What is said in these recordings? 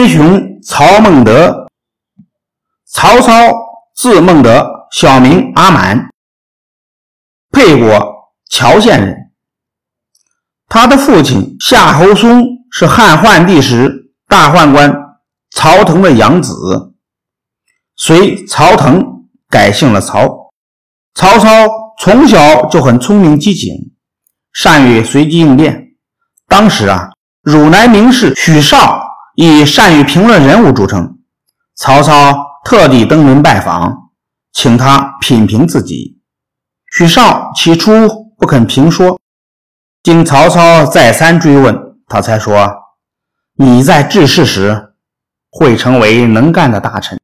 奸雄曹孟德。曹操字孟德，小名阿满，沛国谯县人。他的父亲夏侯嵩是汉桓帝时大宦官曹腾的养子，随曹腾改姓了曹。曹操从小就很聪明机警，善于随机应变。当时啊，汝南名士许绍以善于评论人物著称。曹操特地登门拜访，请他品评自己。许绍起初不肯评说，经曹操再三追问，他才说：“你在治世时会成为能干的大臣，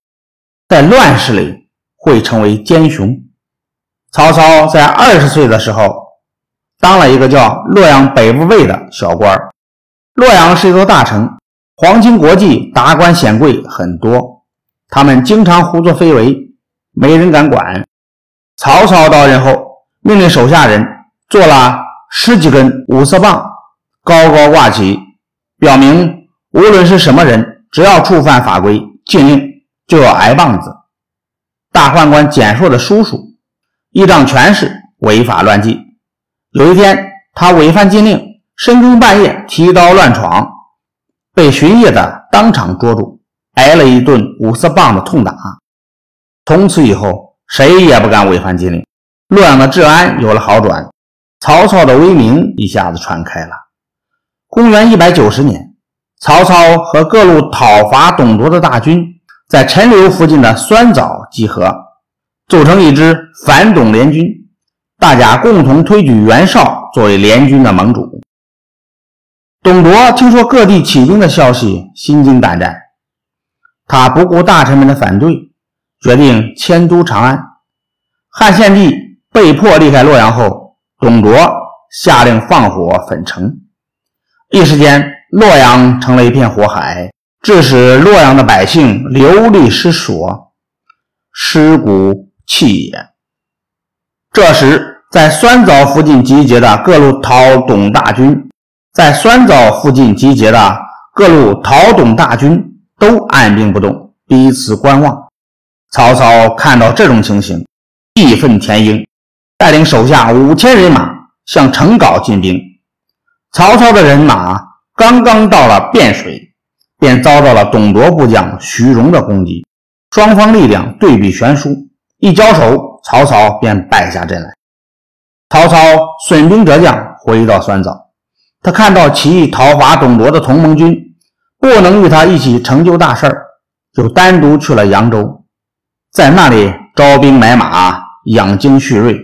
在乱世里会成为奸雄。”曹操在二十岁的时候。当了一个叫洛阳北部尉的小官洛阳是一座大城，皇亲国戚、达官显贵很多，他们经常胡作非为，没人敢管。曹操到任后，命令手下人做了十几根五色棒，高高挂起，表明无论是什么人，只要触犯法规禁令，就要挨棒子。大宦官蹇硕的叔叔，依仗权势，违法乱纪。有一天，他违反禁令，深更半夜提刀乱闯，被巡夜的当场捉住，挨了一顿五色棒的痛打。从此以后，谁也不敢违反禁令，洛阳的治安有了好转，曹操的威名一下子传开了。公元一百九十年，曹操和各路讨伐董卓的大军在陈留附近的酸枣集合，组成一支反董联军。大家共同推举袁绍作为联军的盟主。董卓听说各地起兵的消息，心惊胆战。他不顾大臣们的反对，决定迁都长安。汉献帝被迫离开洛阳后，董卓下令放火焚城，一时间洛阳成了一片火海，致使洛阳的百姓流离失所，尸骨弃也。这时，在酸枣附近集结的各路讨董大军，在酸枣附近集结的各路讨董大军都按兵不动，彼此观望。曹操看到这种情形，义愤填膺，带领手下五千人马向成皋进兵。曹操的人马刚刚到了汴水，便遭到了董卓部将徐荣的攻击，双方力量对比悬殊，一交手。曹操便败下阵来。曹操损兵折将，回到酸枣。他看到起义讨伐董卓的同盟军不能与他一起成就大事就单独去了扬州，在那里招兵买马，养精蓄锐，